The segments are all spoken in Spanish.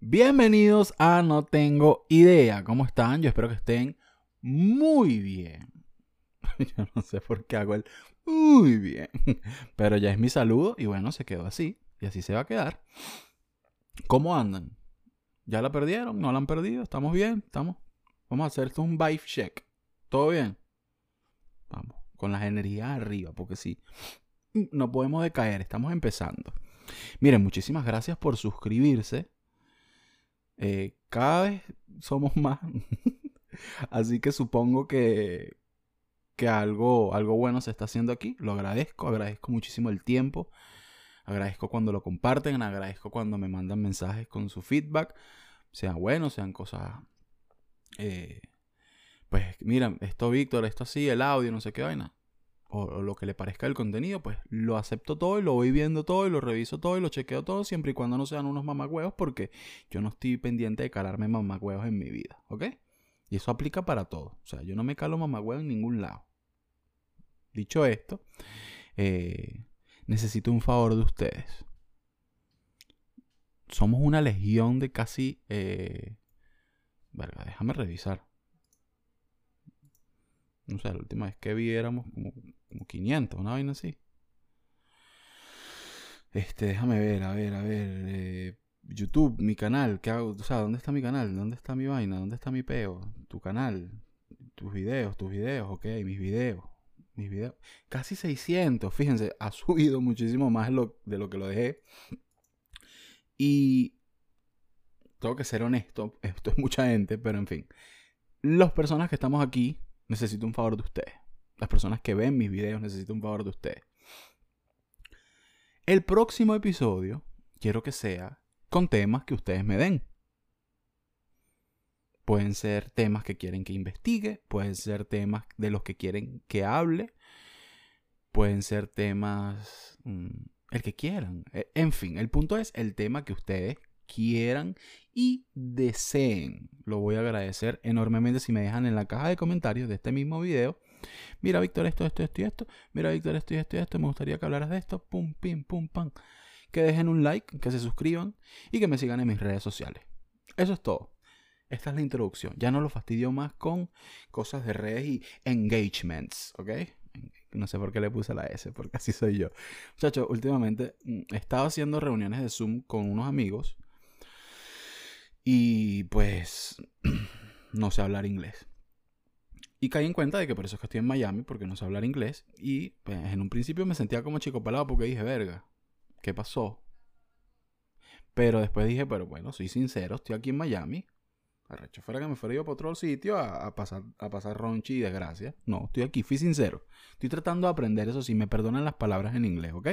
Bienvenidos a No Tengo Idea. ¿Cómo están? Yo espero que estén muy bien. Yo no sé por qué hago el muy bien. Pero ya es mi saludo y bueno, se quedó así. Y así se va a quedar. ¿Cómo andan? ¿Ya la perdieron? ¿No la han perdido? ¿Estamos bien? ¿Estamos? Vamos a hacer esto un vibe check. ¿Todo bien? Vamos, con las energías arriba, porque sí, no podemos decaer, estamos empezando. Miren, muchísimas gracias por suscribirse eh, cada vez somos más. Así que supongo que, que algo, algo bueno se está haciendo aquí. Lo agradezco, agradezco muchísimo el tiempo. Agradezco cuando lo comparten, agradezco cuando me mandan mensajes con su feedback. Sean buenos, sean cosas... Eh, pues mira, esto Víctor, esto así, el audio, no sé qué vaina o, lo que le parezca el contenido, pues lo acepto todo y lo voy viendo todo y lo reviso todo y lo chequeo todo siempre y cuando no sean unos mamagüeos porque yo no estoy pendiente de calarme mamagüeos en mi vida, ¿ok? Y eso aplica para todo. O sea, yo no me calo mamagüeos en ningún lado. Dicho esto, eh, necesito un favor de ustedes. Somos una legión de casi... Eh, verga, déjame revisar. No sé, la última vez que vi éramos como como 500, una vaina así. Este, déjame ver, a ver, a ver. Eh, YouTube, mi canal, ¿qué hago? O sea, ¿dónde está mi canal? ¿Dónde está mi vaina? ¿Dónde está mi peo? Tu canal, tus videos, tus videos, ok, mis videos, mis videos. Casi 600, fíjense, ha subido muchísimo más de lo que lo dejé. Y tengo que ser honesto, esto es mucha gente, pero en fin. Las personas que estamos aquí, necesito un favor de ustedes. Las personas que ven mis videos necesitan un favor de ustedes. El próximo episodio quiero que sea con temas que ustedes me den. Pueden ser temas que quieren que investigue, pueden ser temas de los que quieren que hable, pueden ser temas mm, el que quieran. E, en fin, el punto es el tema que ustedes quieran y deseen. Lo voy a agradecer enormemente si me dejan en la caja de comentarios de este mismo video Mira, Víctor, esto, esto, esto y esto. Mira, Víctor, esto y esto y esto. Me gustaría que hablaras de esto. Pum, pim, pum, pam. Que dejen un like, que se suscriban y que me sigan en mis redes sociales. Eso es todo. Esta es la introducción. Ya no lo fastidio más con cosas de redes y engagements, ¿ok? No sé por qué le puse la S, porque así soy yo. Muchachos, últimamente mm, he estado haciendo reuniones de Zoom con unos amigos y pues no sé hablar inglés. Y caí en cuenta de que por eso es que estoy en Miami, porque no sé hablar inglés. Y pues, en un principio me sentía como chico pelado porque dije, verga, ¿qué pasó? Pero después dije, pero bueno, soy sincero, estoy aquí en Miami. Arrecho fuera que me fuera yo para otro sitio a, pasar, a pasar ronchi y desgracia. No, estoy aquí, fui sincero. Estoy tratando de aprender eso, si me perdonan las palabras en inglés, ¿ok?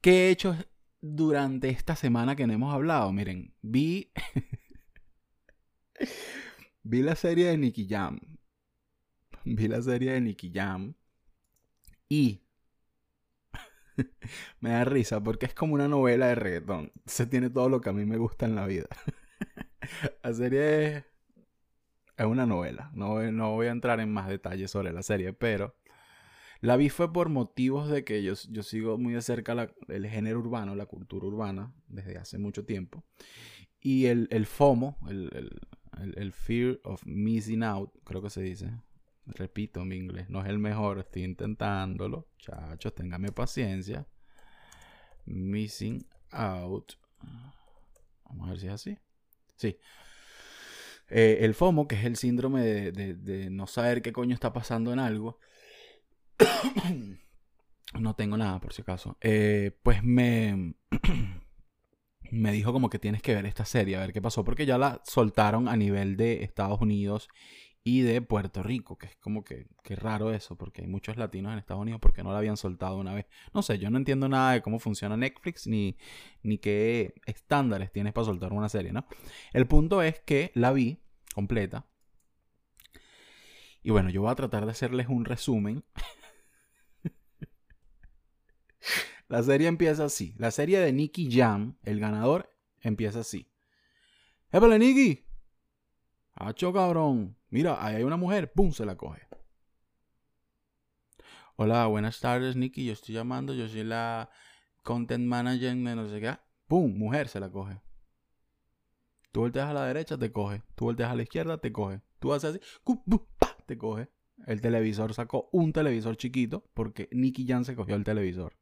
¿Qué he hecho durante esta semana que no hemos hablado? Miren, vi... Vi la serie de Nicky Jam. Vi la serie de Nicky Jam. Y me da risa porque es como una novela de reggaetón. Se tiene todo lo que a mí me gusta en la vida. la serie es, una novela. No, no voy a entrar en más detalles sobre la serie, pero la vi fue por motivos de que yo, yo sigo muy de cerca el género urbano, la cultura urbana, desde hace mucho tiempo. Y el, el FOMO, el, el, fear of missing out, creo que se dice. Repito, mi inglés no es el mejor, estoy intentándolo. Chachos, ténganme paciencia. Missing out. Vamos a ver si es así. Sí. Eh, el FOMO, que es el síndrome de, no saber qué coño está pasando en algo. no tengo nada, por si acaso. Eh, pues me. me dijo como que tienes que ver esta serie, a ver qué pasó, porque ya la soltaron a nivel de Estados Unidos y de Puerto Rico, que es como que, raro eso, porque hay muchos latinos en Estados Unidos porque no la habían soltado una vez. No sé, yo no entiendo nada de cómo funciona Netflix ni, ni qué estándares tienes para soltar una serie, ¿no? El punto es que la vi completa. Y bueno, yo voy a tratar de hacerles un resumen La serie empieza así. La serie de Nicky Jam, el ganador, empieza así. ¡Épale, Nicky! ¡Hacho, cabrón! Mira, ahí hay una mujer. ¡Pum! Se la coge. Hola, buenas tardes, Nicky. Yo estoy llamando. Yo soy la content manager de no sé qué. ¡Pum! Mujer se la coge. Tú volteas a la derecha, te coge. Tú volteas a la izquierda, te coge. Tú haces así, te coge. El televisor sacó un televisor chiquito porque Nicky Jan se cogió el televisor.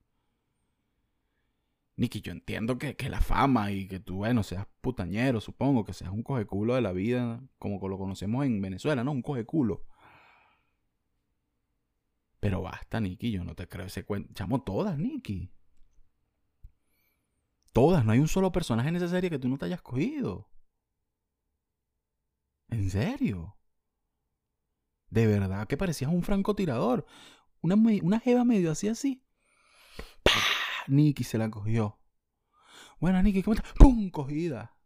Nicky, yo entiendo que, que, la fama y que tú, bueno, seas putañero, supongo, que seas un cogeculo de la vida, como lo conocemos en Venezuela, ¿no? Un cogeculo. Pero basta, Nicky, yo no te creo ese cuento. Llamo todas, Nicky. Todas, no hay un solo personaje en esa serie que tú no te hayas cogido. ¿En serio? De verdad que parecías un francotirador. Una, una jeva medio así así. ¡Pah! Nicky se la cogió. Buena, Nicky, ¿cómo estás? ¡Pum! Cogida.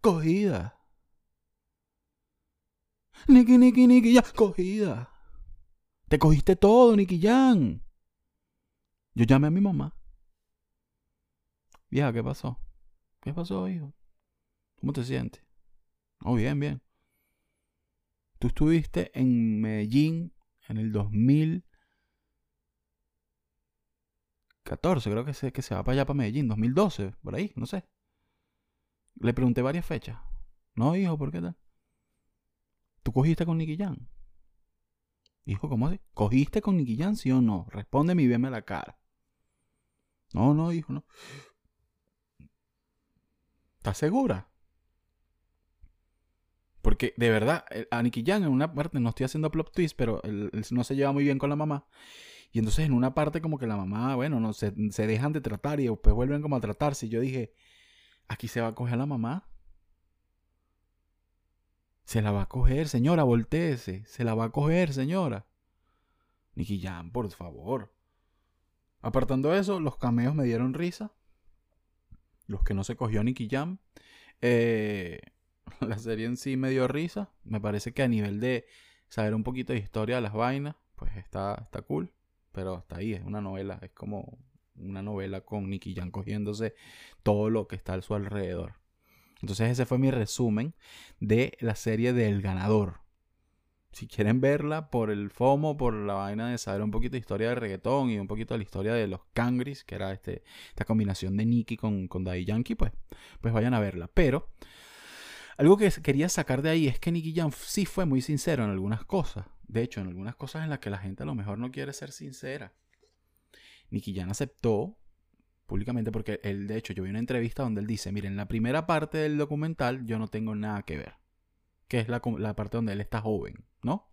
Cogida. Nicky, Nicky, Nicky, ya, cogida. Te cogiste todo, Nicky Jan. Yo llamé a mi mamá. Vieja, ¿qué pasó? ¿Qué pasó, hijo? ¿Cómo te sientes? Oh, bien, bien. Tú estuviste en Medellín en el 2014, creo que se, que se va para allá, para Medellín, 2012, por ahí, no sé. Le pregunté varias fechas. No, hijo, ¿por qué tal? ¿Tú cogiste con Nicky Jan? Hijo, ¿cómo así? ¿Cogiste con Nicky Jan, sí o no? Respóndeme y veme la cara. No, no, hijo, no. ¿Estás segura? Porque de verdad, a Nicky Jan en una parte, no estoy haciendo plot twist, pero él, no se lleva muy bien con la mamá. Y entonces en una parte como que la mamá, bueno, no se, se dejan de tratar y después vuelven como a tratarse. Y yo dije, aquí se va a coger la mamá. Se la va a coger, señora, volteese. Se la va a coger, señora. Nicky Jan, por favor. Apartando eso, los cameos me dieron risa. Los que no se cogió Nicky Jam. Eh, la serie en sí me dio risa. Me parece que a nivel de saber un poquito de historia de las vainas, pues está, está cool. Pero hasta ahí es una novela, es como una novela con Nicky Jan cogiéndose todo lo que está a su alrededor. Entonces ese fue mi resumen de la serie del ganador. Si quieren verla por el FOMO, por la vaina de saber un poquito de historia de reggaetón y un poquito de la historia de los Cangris, que era este, esta combinación de Nicky con, con Daddy Yankee, pues, pues vayan a verla. Pero algo que quería sacar de ahí es que Nicky Jam sí fue muy sincero en algunas cosas. De hecho, en algunas cosas en las que la gente a lo mejor no quiere ser sincera. Nicky Jam aceptó públicamente porque él, de hecho, yo vi una entrevista donde él dice, miren, en la primera parte del documental yo no tengo nada que ver. Que es la, la parte donde él está joven, ¿no?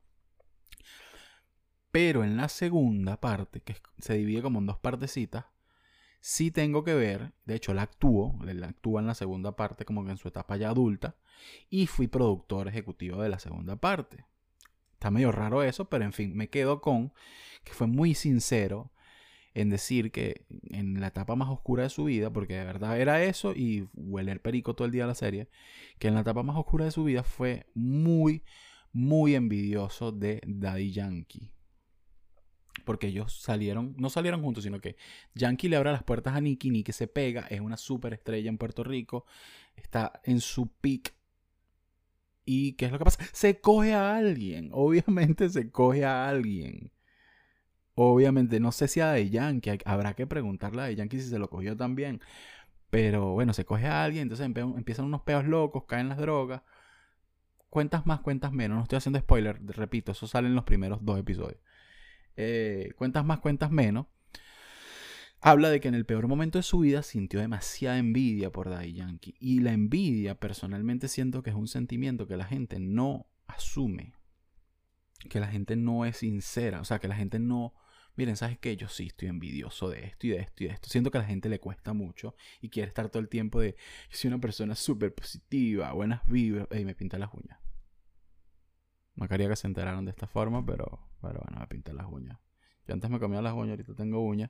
Pero en la segunda parte, que se divide como en dos partecitas, sí tengo que ver, de hecho él actuó, él actúa en la segunda parte como que en su etapa ya adulta, y fui productor ejecutivo de la segunda parte. Está medio raro eso, pero en fin, me quedo con que fue muy sincero en decir que en la etapa más oscura de su vida, porque de verdad era eso y huele el perico todo el día a la serie, que en la etapa más oscura de su vida fue muy, muy envidioso de Daddy Yankee porque ellos salieron, no salieron juntos, sino que Yankee le abre las puertas a Nicky, Nicky se pega, es una super estrella en Puerto Rico, está en su peak. ¿Y qué es lo que pasa? Se coge a alguien, obviamente se coge a alguien. Obviamente, no sé si a de Yankee, habrá que preguntarle a de Yankee si se lo cogió también. Pero bueno, se coge a alguien, entonces empiezan unos peos locos, caen las drogas. Cuentas más, cuentas menos. No estoy haciendo spoiler, repito, eso sale en los primeros dos episodios. Eh, cuentas más, cuentas menos, habla de que en el peor momento de su vida sintió demasiada envidia por Daddy Yankee. Y la envidia, personalmente siento que es un sentimiento que la gente no asume. Que la gente no es sincera. O sea, que la gente no... Miren, ¿sabes qué? Yo sí estoy envidioso de esto y de esto y de esto. Siento que a la gente le cuesta mucho y quiere estar todo el tiempo de... Yo soy una persona súper positiva, buenas vibras. Y me pinta las uñas. No quería que se enteraran de esta forma, pero, pero bueno, me pinté las uñas. Yo antes me comía las uñas, ahorita tengo uñas.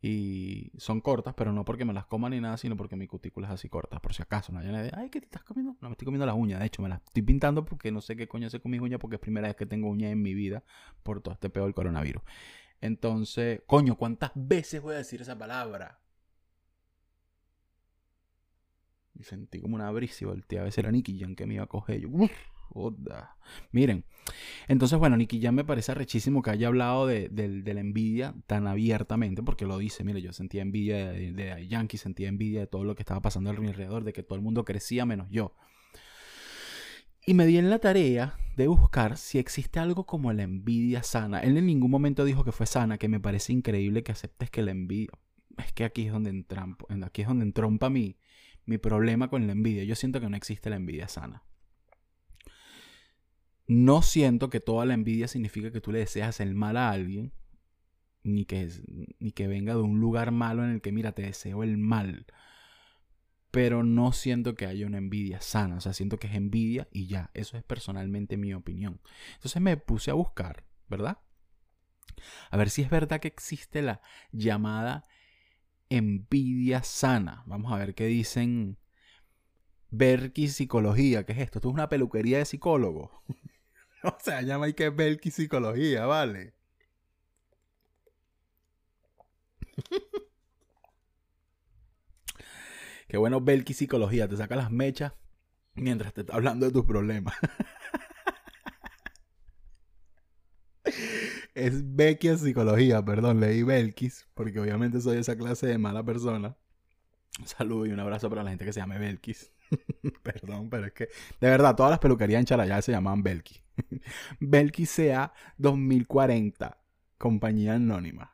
Y son cortas, pero no porque me las coma ni nada, sino porque mi cutícula es así corta. Por si acaso, no hay nadie, ay, ¿qué te estás comiendo? No, me estoy comiendo las uñas. De hecho, me las estoy pintando porque no sé qué coño hacer con mis uñas, porque es primera vez que tengo uñas en mi vida por todo este peor del coronavirus. Entonces, coño, ¿cuántas veces voy a decir esa palabra? Y sentí como una brisa y volteé a veces era Nicky Jam que me iba a coger. Yo, Miren, entonces, bueno, Nicky Jam me parece rechísimo que haya hablado de, la envidia tan abiertamente, porque lo dice. Mire, yo sentía envidia de, Yankee, sentía envidia de todo lo que estaba pasando alrededor, de que todo el mundo crecía menos yo. Y me di en la tarea de buscar si existe algo como la envidia sana. Él en ningún momento dijo que fue sana, que me parece increíble que aceptes que la envidia... Es que aquí es donde, entrampo- aquí es donde entrompa mi, mi problema con la envidia. Yo siento que no existe la envidia sana. No siento que toda la envidia significa que tú le deseas el mal a alguien, ni que, ni que venga de un lugar malo en el que, mira, te deseo el mal. Pero no siento que haya una envidia sana, o sea, siento que es envidia y ya, eso es personalmente mi opinión. Entonces me puse a buscar, ¿verdad? A ver si es verdad que existe la llamada envidia sana. Vamos a ver qué dicen Berky Psicología. ¿Qué es esto? Esto es una peluquería de psicólogos. o sea, llama ahí que es Berky Psicología, ¿vale? Qué bueno Belki Psicología. Te saca las mechas mientras te está hablando de tus problemas. es Becky Psicología, perdón, leí Belkis, porque obviamente soy esa clase de mala persona. Un saludo y un abrazo para la gente que se llame Belkis. Perdón, pero es que de verdad todas las peluquerías en Chalayá se llamaban Belkis. Belkis CA 2040, compañía anónima.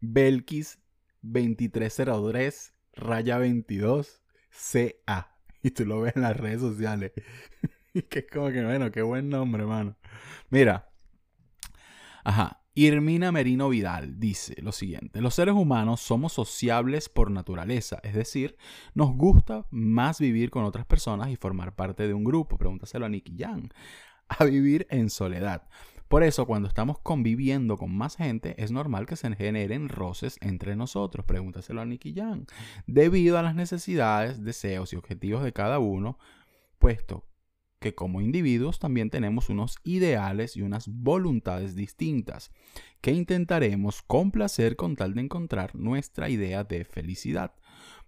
Belkis 2303 raya 22 CA. Y tú lo ves en las redes sociales. que es como que, bueno, qué buen nombre, hermano. Mira. Ajá. Irmina Merino Vidal dice lo siguiente, los seres humanos somos sociables por naturaleza, es decir, nos gusta más vivir con otras personas y formar parte de un grupo, pregúntaselo a Nicky Jam, a vivir en soledad. Por eso, cuando estamos conviviendo con más gente, es normal que se generen roces entre nosotros, pregúntaselo a Nicky Jam, debido a las necesidades, deseos y objetivos de cada uno, puesto que como individuos también tenemos unos ideales y unas voluntades distintas que intentaremos complacer con tal de encontrar nuestra idea de felicidad.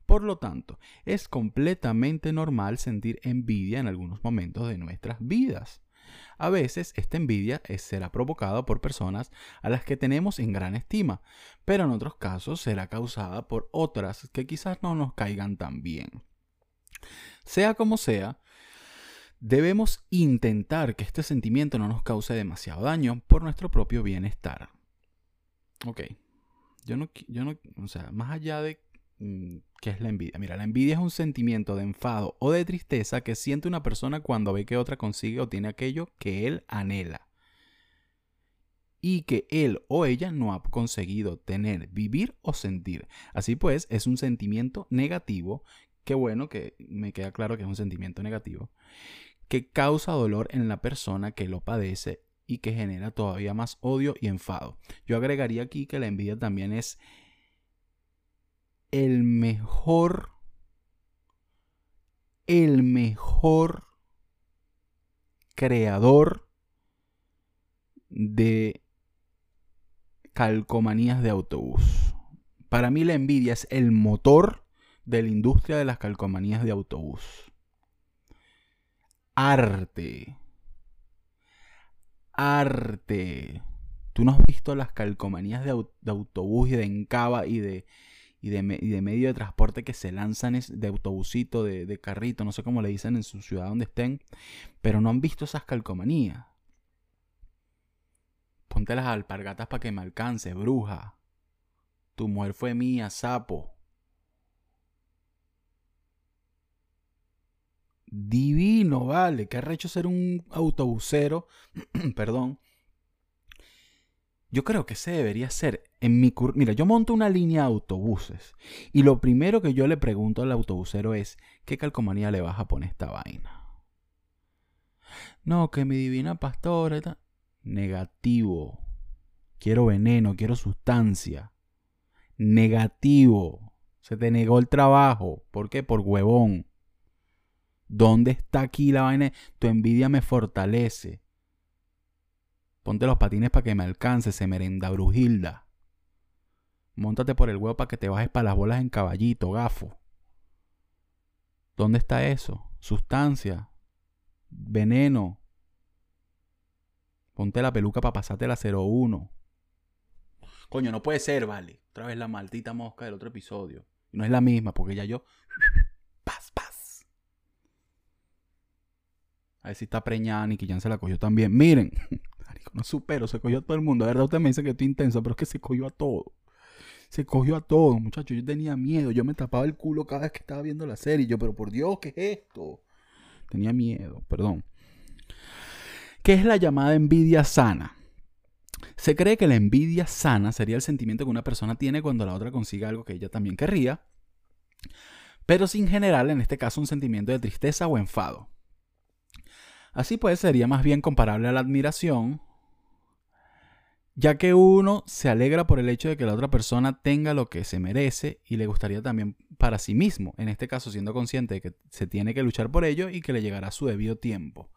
Por lo tanto, es completamente normal sentir envidia en algunos momentos de nuestras vidas. A veces esta envidia será provocada por personas a las que tenemos en gran estima, pero en otros casos será causada por otras que quizás no nos caigan tan bien. Sea como sea, Debemos intentar que este sentimiento no nos cause demasiado daño por nuestro propio bienestar. Ok. Yo no, yo no, o sea, más allá de mm, qué es la envidia. Mira, la envidia es un sentimiento de enfado o de tristeza que siente una persona cuando ve que otra consigue o tiene aquello que él anhela. Y que él o ella no ha conseguido tener, vivir o sentir. Así pues, es un sentimiento negativo. Qué bueno que me queda claro que es un sentimiento negativo que causa dolor en la persona que lo padece y que genera todavía más odio y enfado. Yo agregaría aquí que la envidia también es el mejor, el mejor creador de calcomanías de autobús. Para mí la envidia es el motor de la industria de las calcomanías de autobús arte. Arte. Tú no has visto las calcomanías de, au de autobús y de encaba y de, y, de y de, medio de transporte que se lanzan de autobusito, de, de, carrito, no sé cómo le dicen en su ciudad donde estén, pero no han visto esas calcomanías. Ponte las alpargatas para que me alcance, bruja. Tu mujer fue mía, sapo. Divino, vale. Qué arrecho ser un autobusero. Perdón. Yo creo que ese debería ser en mi cur... Mira, yo monto una línea de autobuses y lo primero que yo le pregunto al autobusero es ¿qué calcomanía le vas a poner esta vaina? No, que mi divina pastora está... Negativo. Quiero veneno, quiero sustancia. Negativo. Se te negó el trabajo. ¿Por qué? Por huevón. ¿Dónde está aquí la vaina? Tu envidia me fortalece. Ponte los patines para que me alcance, se merenda Brujilda. Móntate por el huevo para que te bajes para las bolas en caballito, gafo. ¿Dónde está eso? Sustancia, veneno. Ponte la peluca para pasarte la 01. Coño, no puede ser, vale. Otra vez la maldita mosca del otro episodio. No es la misma, porque ya yo. Ver si está preñada, y que ya se la cogió también. Miren, no supero, se cogió a todo el mundo. De verdad, usted me dice que estoy intenso, pero es que se cogió a todo. Se cogió a todo, muchachos. Yo tenía miedo. Yo me tapaba el culo cada vez que estaba viendo la serie. Yo, pero por Dios, ¿qué es esto? Tenía miedo, perdón. ¿Qué es la llamada envidia sana? Se cree que la envidia sana sería el sentimiento que una persona tiene cuando la otra consigue algo que ella también querría, pero sin general, en este caso, un sentimiento de tristeza o enfado. Así pues, sería más bien comparable a la admiración, ya que uno se alegra por el hecho de que la otra persona tenga lo que se merece y le gustaría también para sí mismo, en este caso siendo consciente de que se tiene que luchar por ello y que le llegará su debido tiempo.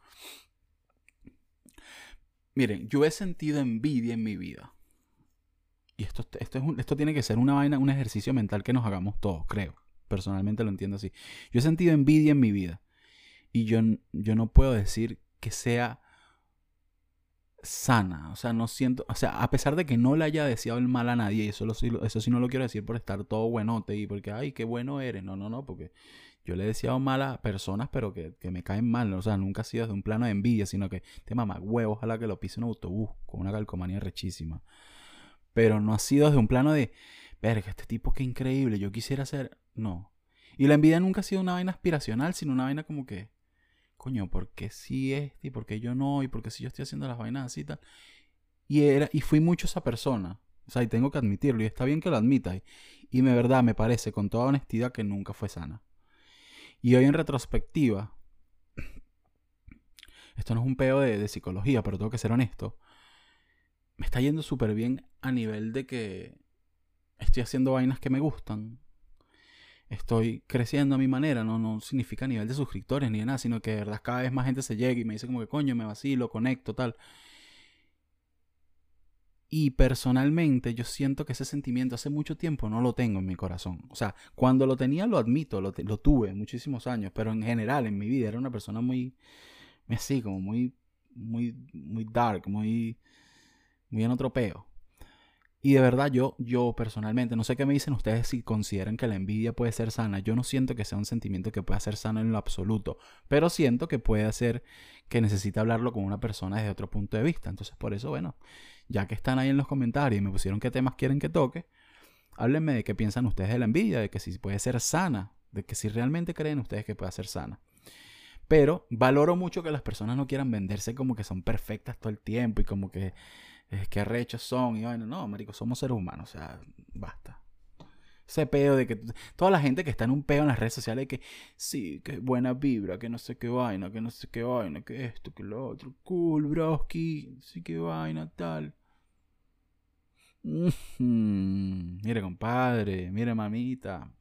Miren, yo he sentido envidia en mi vida. Y esto, esto, es esto tiene que ser una vaina, un ejercicio mental que nos hagamos todos, creo. Personalmente lo entiendo así. Yo he sentido envidia en mi vida. Y yo, yo no puedo decir que sea sana. O sea, no siento. O sea, a pesar de que no le haya deseado el mal a nadie, y eso, eso sí no lo quiero decir por estar todo buenote y porque, ay, qué bueno eres. No, no, no, porque yo le he deseado mal a personas, pero que, me caen mal. O sea, nunca ha sido desde un plano de envidia, sino que te mamá huevo, ojalá que lo pise un autobús con una calcomanía rechísima. Pero no ha sido desde un plano de, verga, este tipo qué increíble, yo quisiera ser. No. Y la envidia nunca ha sido una vaina aspiracional, sino una vaina como que, coño, ¿por qué sí este? ¿Y por qué yo no? ¿Y por qué sí yo estoy haciendo las vainas y tal? Y, era, y fui mucho esa persona. O sea, y tengo que admitirlo, y está bien que lo admita. Y, y de verdad me parece, con toda honestidad, que nunca fue sana. Y hoy en retrospectiva, esto no es un peo de, psicología, pero tengo que ser honesto, me está yendo súper bien a nivel de que estoy haciendo vainas que me gustan. Estoy creciendo a mi manera, no, no significa nivel de suscriptores ni de nada, sino que verdad cada vez más gente se llega y me dice como que coño, me vacilo, conecto, tal. Y personalmente yo siento que ese sentimiento hace mucho tiempo no lo tengo en mi corazón. O sea, cuando lo tenía lo admito, lo, tuve muchísimos años, pero en general en mi vida era una persona muy, así, como muy, muy, muy dark, muy, muy en otro peo. Y de verdad yo, yo personalmente, no sé qué me dicen ustedes si consideran que la envidia puede ser sana. Yo no siento que sea un sentimiento que pueda ser sano en lo absoluto, pero siento que puede ser que necesita hablarlo con una persona desde otro punto de vista. Entonces por eso, bueno, ya que están ahí en los comentarios y me pusieron qué temas quieren que toque, háblenme de qué piensan ustedes de la envidia, de que si puede ser sana, de que si realmente creen ustedes que puede ser sana. Pero valoro mucho que las personas no quieran venderse como que son perfectas todo el tiempo y como que es que arrechos son y bueno, no, marico, somos seres humanos, o sea, basta. Ese peo de que toda la gente que está en un peo en las redes sociales que sí, que buena vibra, que no sé qué vaina, que no sé qué vaina, que esto, que lo otro, cool, broski, sí que vaina, tal. Mire, compadre, mire, mamita.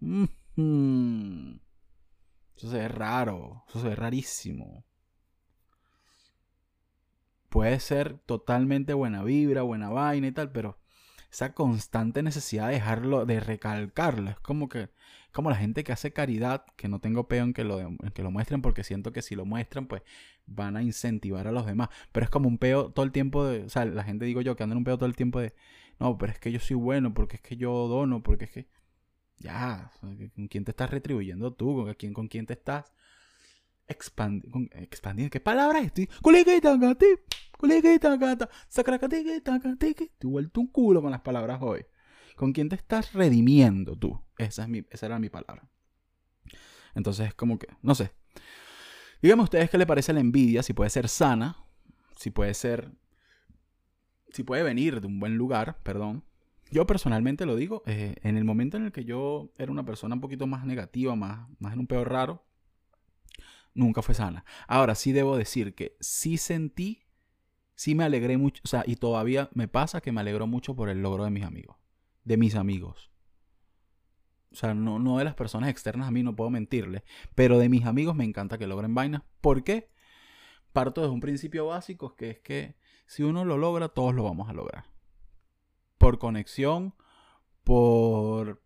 Eso se ve raro, eso se ve rarísimo. Puede ser totalmente buena vibra, buena vaina y tal, pero esa constante necesidad de dejarlo, de recalcarlo. Es como que, como la gente que hace caridad, que no tengo peo en que lo, que lo muestren, porque siento que si lo muestran, pues van a incentivar a los demás. Pero es como un peo todo el tiempo de, o sea, la gente digo yo que anda en un peo todo el tiempo de, no, pero es que yo soy bueno, porque es que yo dono, porque es que, ya, ¿con quién te estás retribuyendo tú? ¿Con quién, con quién te estás expandiendo? ¿Qué palabra es? Te he vuelto un culo con las palabras hoy. ¿Con quién te estás redimiendo tú? Esa, es mi, esa era mi palabra. Entonces, es como que, no sé. Díganme ustedes qué le parece la envidia, si puede ser sana, si puede ser, si puede venir de un buen lugar, perdón. Yo personalmente lo digo, eh, en el momento en el que yo era una persona un poquito más negativa, más, más en un peor raro, nunca fue sana. Ahora sí debo decir que sí sentí sí me alegré mucho, o sea, y todavía me pasa que me alegro mucho por el logro de mis amigos, de mis amigos. O sea, no, no de las personas externas a mí, no puedo mentirle, pero de mis amigos me encanta que logren vainas. ¿Por qué? Parto de un principio básico, que es que Si uno lo logra, todos lo vamos a lograr. Por conexión, por,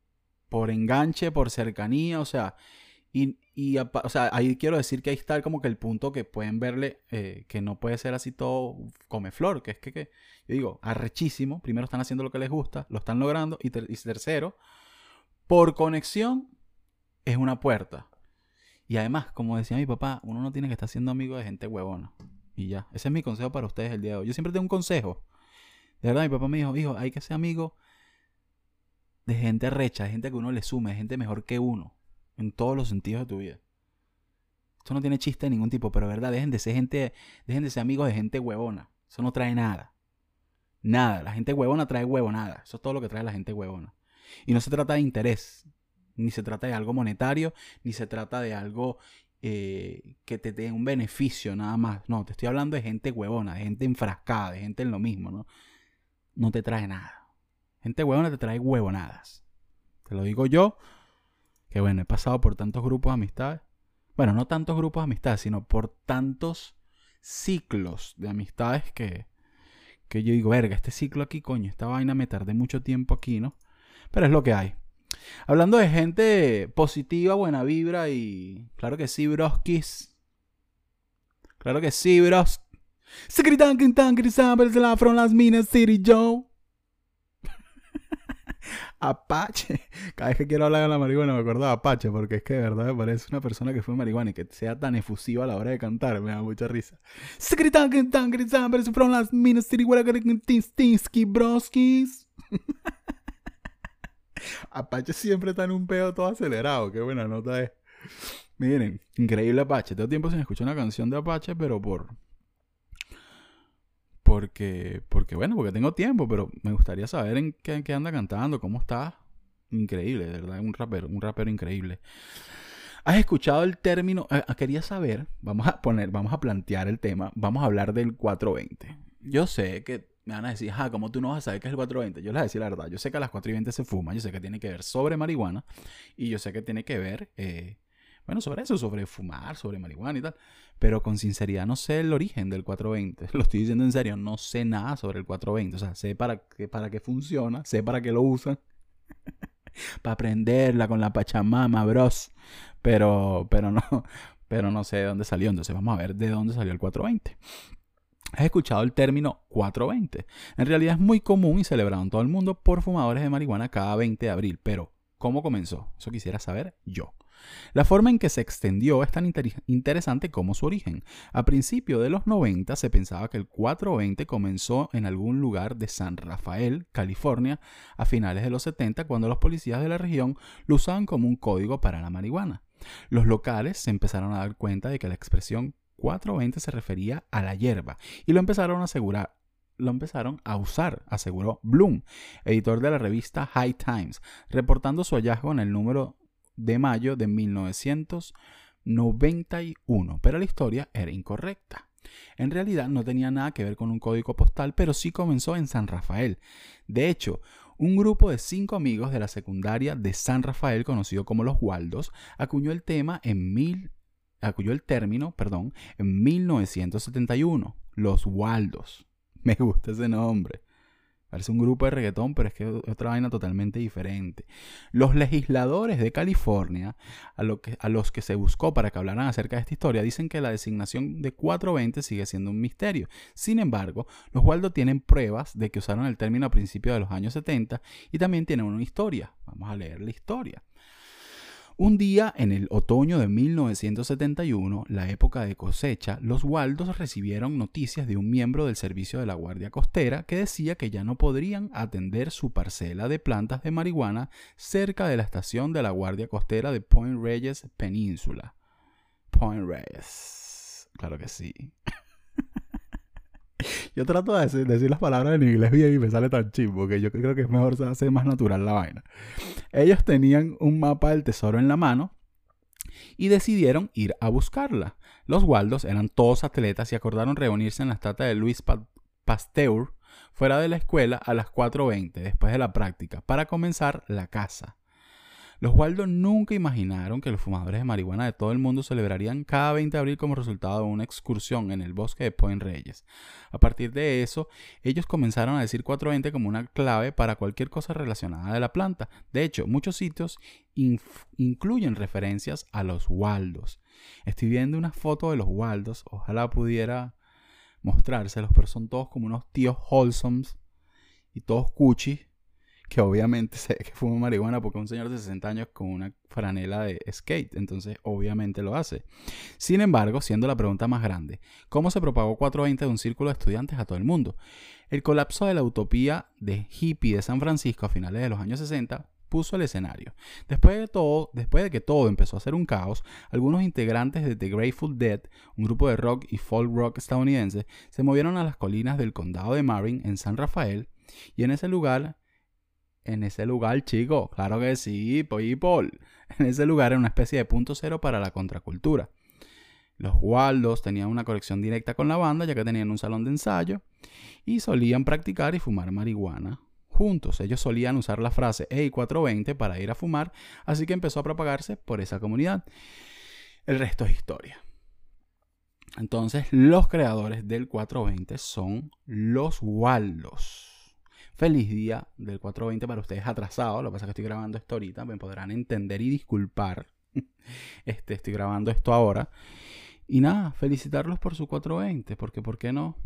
por enganche, por cercanía, o sea, y, o sea, ahí quiero decir que ahí está como que el punto que pueden verle eh, que no puede ser así todo come flor, que es que, que, yo digo, arrechísimo, primero están haciendo lo que les gusta, lo están logrando, y, tercero, por conexión es una puerta. Y además, como decía mi papá, uno no tiene que estar siendo amigo de gente huevona. Y ya, ese es mi consejo para ustedes el día de hoy. Yo siempre tengo un consejo. De verdad, mi papá me dijo, hijo, hay que ser amigo de gente recha, de gente que uno le sume, de gente mejor que uno. En todos los sentidos de tu vida. Esto no tiene chiste de ningún tipo, pero verdad, dejen de ser gente, dejen de ser amigos de gente huevona. Eso no trae nada. Nada. La gente huevona trae huevonada. Eso es todo lo que trae la gente huevona. Y no se trata de interés, ni se trata de algo monetario, ni se trata de algo eh, que te dé un beneficio nada más. No, te estoy hablando de gente huevona, de gente enfrascada, de gente en lo mismo, ¿no? No te trae nada. Gente huevona te trae huevonadas. Te lo digo yo, que bueno, he pasado por tantos grupos de amistades. Bueno, no tantos grupos de amistades, sino por tantos ciclos de amistades que, que yo digo, verga, este ciclo aquí, coño, esta vaina me tardé mucho tiempo aquí, ¿no? Pero es lo que hay. Hablando de gente positiva, buena vibra y. Claro que sí, broskis. Claro que sí, bros. Secretan, quintan, la from las minas, City Joe. Apache. Cada vez que quiero hablar de la marihuana me acuerdo de Apache, porque es que de verdad me parece una persona que fue marihuana y que sea tan efusiva a la hora de cantar, me da mucha risa. Secretan, quintan, from las minas, broskis. Apache siempre está en un pedo todo acelerado. Qué buena nota es. Miren, increíble Apache. Tengo tiempo sin escuchar una canción de Apache, pero por. Porque, porque bueno, porque tengo tiempo, pero me gustaría saber en qué, anda cantando, cómo está. Increíble, de verdad, un rapero, un rapero increíble. ¿Has escuchado el término? Eh, quería saber, vamos a poner, vamos a plantear el tema, vamos a hablar del 420. Yo sé que me van a decir, ah, ¿cómo tú no vas a saber qué es el 420? Yo les voy a decir la verdad. Yo sé que a las 420 se fuma, yo sé que tiene que ver sobre marihuana y yo sé que tiene que ver, eh, bueno, sobre eso, sobre fumar, sobre marihuana y tal. Pero con sinceridad no sé el origen del 420. Lo estoy diciendo en serio, no sé nada sobre el 420. O sea, sé para qué, para qué funciona, sé para qué lo usan. para aprenderla con la Pachamama, bros. Pero, pero no, pero no sé de dónde salió. Entonces vamos a ver de dónde salió el 420. Has escuchado el término 420. En realidad es muy común y celebrado en todo el mundo por fumadores de marihuana cada 20 de abril. Pero, ¿cómo comenzó? Eso quisiera saber yo. La forma en que se extendió es tan interesante como su origen. A principios de los 90 se pensaba que el 420 comenzó en algún lugar de San Rafael, California, a finales de los 70, cuando los policías de la región lo usaban como un código para la marihuana. Los locales se empezaron a dar cuenta de que la expresión 420 se refería a la hierba y lo empezaron a asegurar lo empezaron a usar, aseguró Bloom, editor de la revista High Times, reportando su hallazgo en el número de mayo de 1991, pero la historia era incorrecta. En realidad no tenía nada que ver con un código postal, pero sí comenzó en San Rafael. De hecho, un grupo de cinco amigos de la secundaria de San Rafael, conocido como los Waldos, acuñó el tema en mil acudió el término, perdón, en 1971, los Waldos. Me gusta ese nombre. Parece un grupo de reggaetón, pero es que es otra vaina totalmente diferente. Los legisladores de California, a, a, los que se buscó para que hablaran acerca de esta historia, dicen que la designación de 420 sigue siendo un misterio. Sin embargo, los Waldos tienen pruebas de que usaron el término a principios de los años 70 y también tienen una historia. Vamos a leer la historia. Un día en el otoño de 1971, la época de cosecha, los Waldos recibieron noticias de un miembro del servicio de la Guardia Costera que decía que ya no podrían atender su parcela de plantas de marihuana cerca de la estación de la Guardia Costera de Point Reyes Península. Point Reyes. Claro que sí. Yo trato de decir, las palabras en inglés bien y me sale tan chimbo que yo creo que es mejor hacer más natural la vaina. Ellos tenían un mapa del tesoro en la mano y decidieron ir a buscarla. Los Waldos eran todos atletas y acordaron reunirse en la estatua de Luis Pasteur fuera de la escuela a las 4.20 después de la práctica para comenzar la caza. Los Waldo nunca imaginaron que los fumadores de marihuana de todo el mundo celebrarían cada 20 de abril como resultado de una excursión en el bosque de Point Reyes. A partir de eso, ellos comenzaron a decir 420 como una clave para cualquier cosa relacionada de la planta. De hecho, muchos sitios incluyen referencias a los Waldos. Estoy viendo una foto de los Waldos, ojalá pudiera mostrárselos, pero son todos como unos tíos wholesomes y todos cuchis que obviamente sé que fuma marihuana porque un señor de 60 años con una franela de skate, entonces obviamente lo hace. Sin embargo, siendo la pregunta más grande, ¿cómo se propagó 420 de un círculo de estudiantes a todo el mundo? El colapso de la utopía de hippie de San Francisco a finales de los años 60 puso el escenario. Después de todo, después de que todo empezó a ser un caos, algunos integrantes de The Grateful Dead, un grupo de rock y folk rock estadounidense, se movieron a las colinas del condado de Marin en San Rafael y en ese lugar en ese lugar, chico. Claro que sí, people. En ese lugar era una especie de punto cero para la contracultura. Los Waldos tenían una conexión directa con la banda, ya que tenían un salón de ensayo y solían practicar y fumar marihuana juntos. Ellos solían usar la frase Hey 420 para ir a fumar, así que empezó a propagarse por esa comunidad. El resto es historia. Entonces, los creadores del 420 son los Waldos. Feliz día del 420 para ustedes atrasado. Lo que pasa es que estoy grabando esto ahorita. Me podrán entender y disculpar. Este, estoy grabando esto ahora. Y nada, felicitarlos por su 420. Porque, ¿por qué no?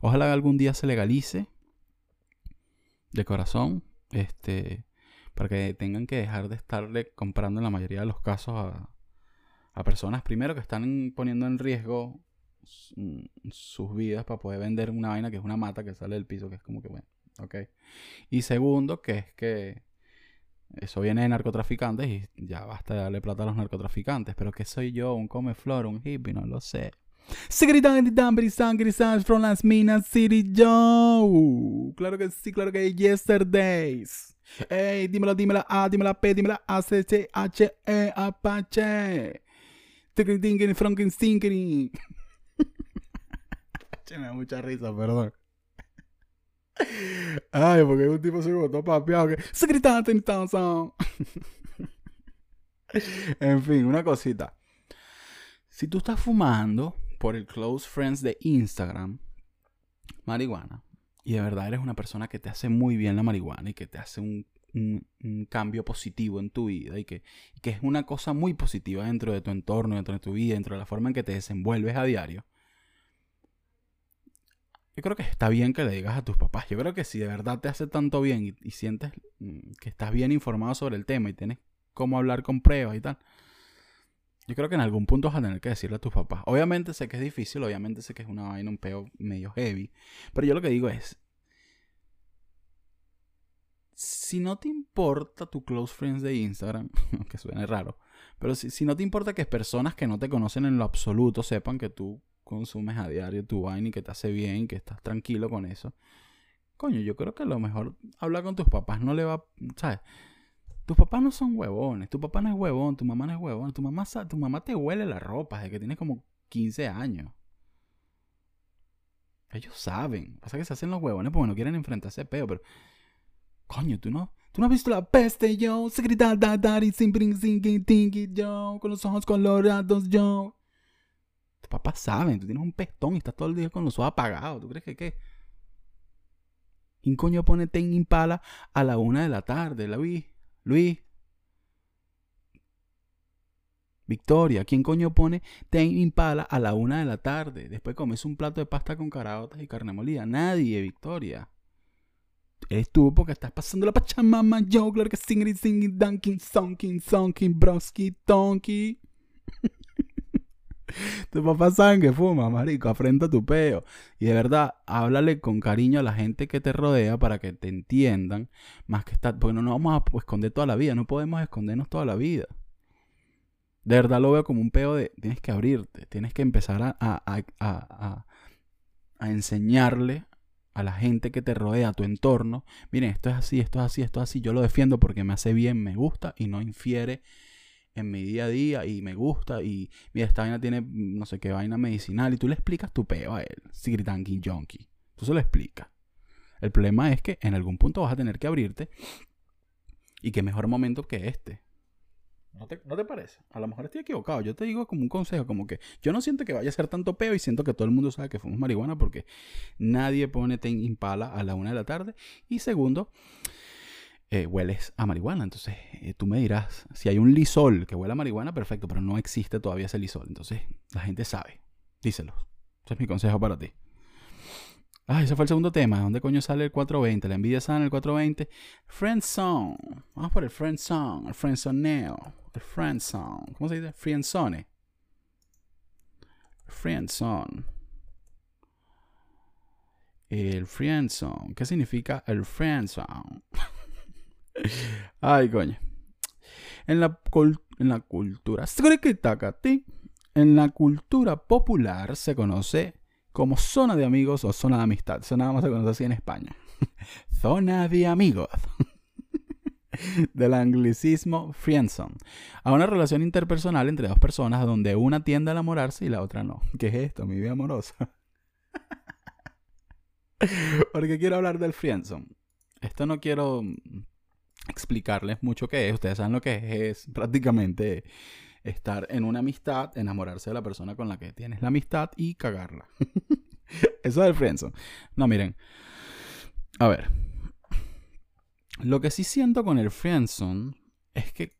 Ojalá algún día se legalice. De corazón. Este. Para que tengan que dejar de estarle comprando en la mayoría de los casos a, a personas, primero, que están poniendo en riesgo sus vidas para poder vender una vaina que es una mata que sale del piso, que es como que, bueno, ¿ok? Y segundo, que es que eso viene de narcotraficantes y ya basta de darle plata a los narcotraficantes. Pero que soy yo, un come flor, un hippie, no lo sé. from las minas City Joe. Claro que sí, claro que yesterdays. Ey, dímelo, dímelo A, dímelo P, dímelo A, C, C, H, E, Apache. Tinkering, Franken, Stinkering. Me da mucha risa, perdón. Ay, porque un tipo se votó papiado que se gritaba En fin, una cosita. Si tú estás fumando por el close friends de Instagram, marihuana, y de verdad eres una persona que te hace muy bien la marihuana y que te hace un, cambio positivo en tu vida y que, que, es una cosa muy positiva dentro de tu entorno, dentro de tu vida, dentro de la forma en que te desenvuelves a diario, yo creo que está bien que le digas a tus papás. Yo creo que si de verdad te hace tanto bien y, sientes mm, que estás bien informado sobre el tema y tienes cómo hablar con pruebas y tal, yo creo que en algún punto vas a tener que decirle a tus papás. Obviamente sé que es difícil, obviamente sé que es una vaina, un peo medio heavy. Pero yo lo que digo es, si no te importa tu close friends de Instagram, que suene raro, pero si, si no te importa que personas que no te conocen en lo absoluto sepan que tú consumes a diario tu vaina y que te hace bien, que estás tranquilo con eso. Coño, yo creo que a lo mejor hablar con tus papás no le va, ¿sabes? Tus papás no son huevones, tu papá no es huevón, tu mamá no es huevón, tu mamá, tu mamá te huele la ropa desde que tienes como 15 años. Ellos saben, pasa que se hacen los huevones porque no quieren enfrentarse peo, pero coño, tú no, tú no has visto la peste, yo, secreta, dadari, yo, con los ojos colorados, yo. Papás saben, tú tienes un pestón y estás todo el día con los ojos apagados. ¿Tú crees que qué? ¿Quién coño pone Ten Impala a la una de la tarde? Luis, Luis. Victoria, ¿quién coño pone Ten Impala a la una de la tarde? Después comes un plato de pasta con caraotas y carne molida. Nadie, Victoria. Eres tú porque estás pasando la pachamama. Yo, claro que singing, singing, dunking, sonking, sonking, broski, tonky. Tus papás saben que fuma, marico. Afrenta tu peo. Y de verdad, háblale con cariño a la gente que te rodea para que te entiendan. Más que estar. Porque no nos vamos a esconder toda la vida. No podemos escondernos toda la vida. De verdad lo veo como un peo de. Tienes que abrirte. Tienes que empezar a, a, a, a enseñarle a la gente que te rodea, a tu entorno. Miren, esto es así, esto es así, esto es así. Yo lo defiendo porque me hace bien, me gusta y no infiere en mi día a día y me gusta y mira, esta vaina tiene no sé qué vaina medicinal y tú le explicas tu peo a él, Sigritanki Junkie. Tú se lo explicas. El problema es que en algún punto vas a tener que abrirte y qué mejor momento que este. ¿No te, ¿No te, parece? A lo mejor estoy equivocado. Yo te digo como un consejo, como que yo no siento que vaya a ser tanto peo y siento que todo el mundo sabe que fuimos marihuana porque nadie pone ten impala a la una de la tarde. Y segundo, eh, hueles a marihuana. Entonces, eh, tú me dirás, si hay un lisol que huele a marihuana, perfecto, pero no existe todavía ese lisol. Entonces, la gente sabe. Díselo. Ese es mi consejo para ti. Ah, ese fue el segundo tema. ¿Dónde coño sale el 420? La envidia sana el 420. Friend song. Vamos por el friend song. El friend soneo. El friend song. ¿Cómo se dice? Friend song. Friend song. El friend song. ¿Qué significa el friend song? Ay, coño. En la, en la cultura. En la cultura popular se conoce como zona de amigos o zona de amistad. Eso nada más se conoce así en España. zona de amigos. Del anglicismo friendzone. A una relación interpersonal entre dos personas donde una tiende a enamorarse y la otra no. ¿Qué es esto? Mi vida amorosa. Porque quiero hablar del friendzone. Esto no quiero explicarles mucho qué es. Ustedes saben lo que es. Es prácticamente estar en una amistad, enamorarse de la persona con la que tienes la amistad y cagarla. Eso es el friendzone. No, miren. A ver. Lo que sí siento con el friendzone es que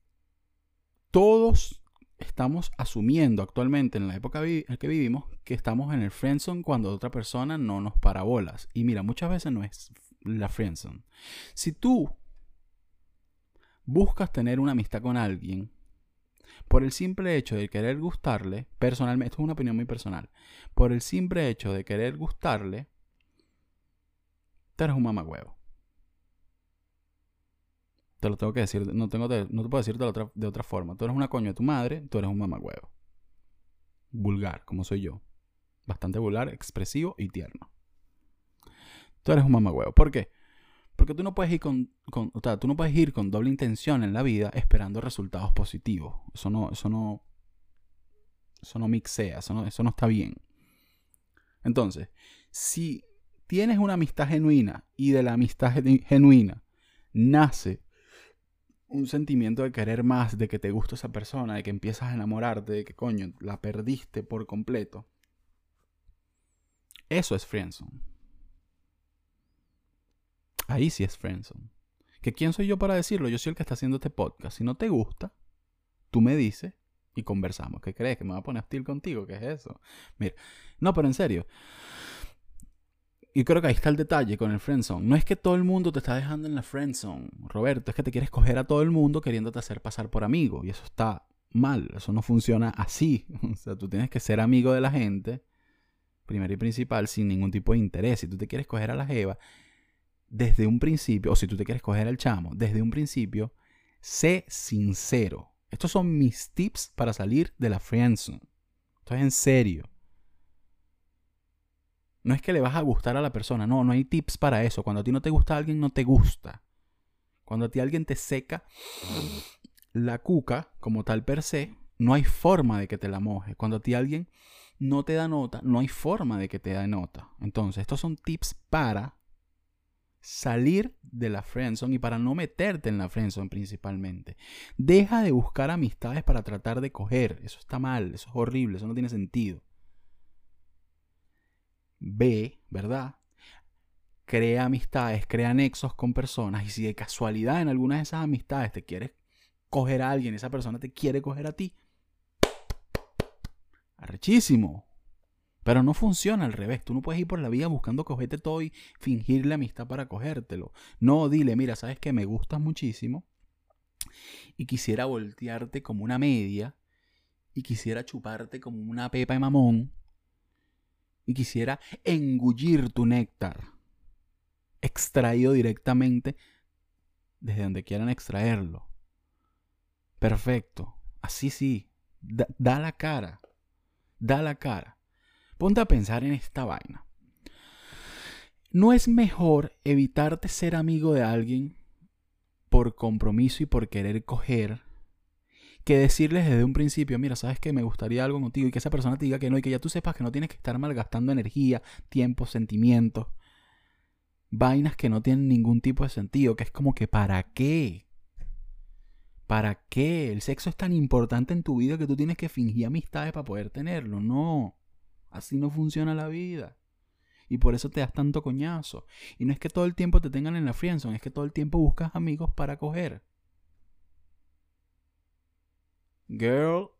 todos estamos asumiendo actualmente en la época en que vivimos que estamos en el friendzone cuando otra persona no nos parabolas. Y mira, muchas veces no es la friendzone. Si tú buscas tener una amistad con alguien por el simple hecho de querer gustarle, personalmente, esto es una opinión muy personal, por el simple hecho de querer gustarle, tú eres un mamagüevo. Te lo tengo que decir, no, tengo no te puedo decir de otra, de otra forma. Tú eres una coño de tu madre, tú eres un mamagüevo. Vulgar, como soy yo. Bastante vulgar, expresivo y tierno. Tú eres un mamagüevo. ¿Por qué? Porque tú no puedes ir con, o sea, tú no puedes ir con doble intención en la vida esperando resultados positivos. Eso no, eso no, eso no mixea, eso no, eso no está bien. Entonces, si tienes una amistad genuina y de la amistad genuina nace un sentimiento de querer más, de que te gusta esa persona, de que empiezas a enamorarte, de que coño, la perdiste por completo. Eso es friendzone. Ahí sí es friendzone. ¿Que quién soy yo para decirlo? Yo soy el que está haciendo este podcast. Si no te gusta, tú me dices y conversamos. ¿Qué crees? ¿Que me va a poner hostil contigo? ¿Qué es eso? Mira, no, pero en serio. Y creo que ahí está el detalle con el friendzone. No es que todo el mundo te está dejando en la friendzone, Roberto. Es que te quieres coger a todo el mundo queriéndote hacer pasar por amigo. Y eso está mal. Eso no funciona así. O sea, tú tienes que ser amigo de la gente, primero y principal, sin ningún tipo de interés. Si tú te quieres coger a la jeva, desde un principio, o si tú te quieres coger al chamo, desde un principio, sé sincero. Estos son mis tips para salir de la friendzone. Esto es en serio. No es que le vas a gustar a la persona, no, no hay tips para eso. Cuando a ti no te gusta alguien, no te gusta. Cuando a ti alguien te seca la cuca, como tal per se, no hay forma de que te la moje. Cuando a ti alguien no te da nota, no hay forma de que te da nota. Entonces, estos son tips para salir de la friendzone y para no meterte en la friendzone principalmente. Deja de buscar amistades para tratar de coger. Eso está mal, eso es horrible, eso no tiene sentido. Ve, ¿verdad? Crea amistades, crea nexos con personas y si de casualidad en alguna de esas amistades te quieres coger a alguien, esa persona te quiere coger a ti. Arrechísimo. Pero no funciona al revés. Tú no puedes ir por la vida buscando cogerte todo y fingirle amistad para cogértelo. No, dile, mira, sabes que me gustas muchísimo y quisiera voltearte como una media y quisiera chuparte como una pepa de mamón y quisiera engullir tu néctar extraído directamente desde donde quieran extraerlo. Perfecto. Así sí. da la cara. Da la cara. Ponte a pensar en esta vaina. ¿No es mejor evitarte ser amigo de alguien por compromiso y por querer coger que decirles desde un principio, mira, sabes que me gustaría algo contigo y que esa persona te diga que no y que ya tú sepas que no tienes que estar malgastando energía, tiempo, sentimientos, vainas que no tienen ningún tipo de sentido, que es como que ¿para qué? ¿Para qué? El sexo es tan importante en tu vida que tú tienes que fingir amistades para poder tenerlo. No. Así no funciona la vida. Y por eso te das tanto coñazo. Y no es que todo el tiempo te tengan en la friendzone, es que todo el tiempo buscas amigos para coger. Girl.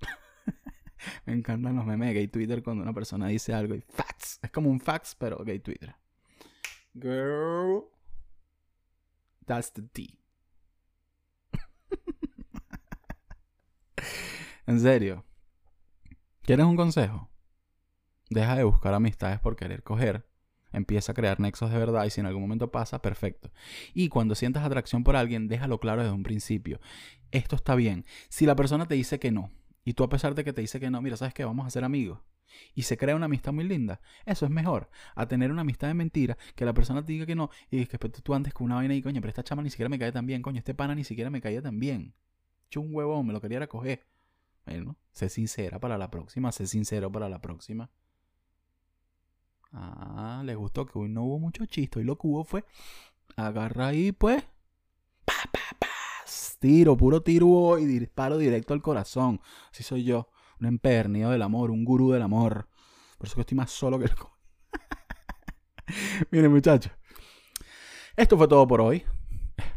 Me encantan los memes de gay Twitter cuando una persona dice algo y facts. Es como un fax, pero gay Twitter. Girl. That's the T. en serio. ¿Quieres un consejo? Deja de buscar amistades por querer coger. Empieza a crear nexos de verdad y si en algún momento pasa, perfecto. Y cuando sientas atracción por alguien, déjalo claro desde un principio. Esto está bien. Si la persona te dice que no, y tú a pesar de que te dice que no, mira, ¿sabes qué? Vamos a ser amigos. Y se crea una amistad muy linda. Eso es mejor a tener una amistad de mentira que la persona te diga que no y que tú andes con una vaina y coño, pero esta chama ni siquiera me cae tan bien, coño, este pana ni siquiera me caía tan bien. Yo un huevón, me lo quería recoger. Bueno, sé sincera para la próxima, sé sincero para la próxima. Ah, le gustó que hoy no hubo mucho chiste. Y lo que hubo fue agarra ahí, pues. Pa, pa, pa. Tiro, puro tiro y disparo directo al corazón. Así soy yo. Un empernido del amor, un gurú del amor. Por eso que estoy más solo que el. Miren, muchachos. Esto fue todo por hoy.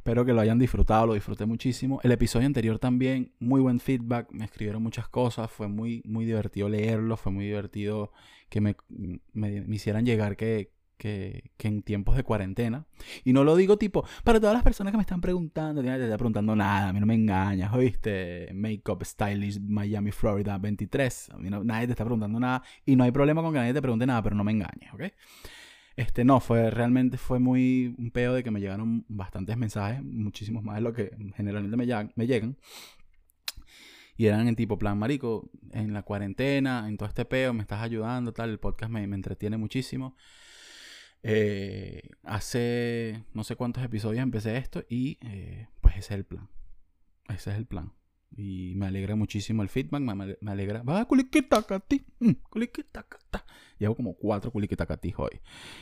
Espero que lo hayan disfrutado, lo disfruté muchísimo. El episodio anterior también, muy buen feedback, me escribieron muchas cosas, fue muy, muy divertido leerlo, fue muy divertido que me, me, hicieran llegar que, que, que, en tiempos de cuarentena. Y no lo digo tipo, para todas las personas que me están preguntando, nadie te está preguntando nada, a mí no me engañas, oíste, Makeup Stylist Miami, Florida 23, a mí nadie te está preguntando nada y no hay problema con que nadie te pregunte nada, pero no me engañes, ¿ok? Este, no, fue realmente fue muy un peo de que me llegaron bastantes mensajes, muchísimos más de lo que generalmente me, me llegan. Y eran en tipo plan, marico, en la cuarentena, en todo este peo, me estás ayudando, tal, el podcast me, me entretiene muchísimo. Eh, hace no sé cuántos episodios empecé esto y eh, pues ese es el plan. Ese es el plan. Y me alegra muchísimo el feedback, me, alegra. Va, culiquitacati, mm, Llevo como cuatro culiquitacatis hoy.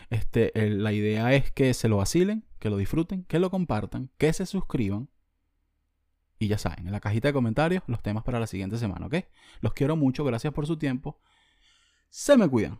Este, la idea es que se lo vacilen, que lo disfruten, que lo compartan, que se suscriban. Y ya saben, en la cajita de comentarios los temas para la siguiente semana, ¿ok? Los quiero mucho, gracias por su tiempo. Se me cuidan.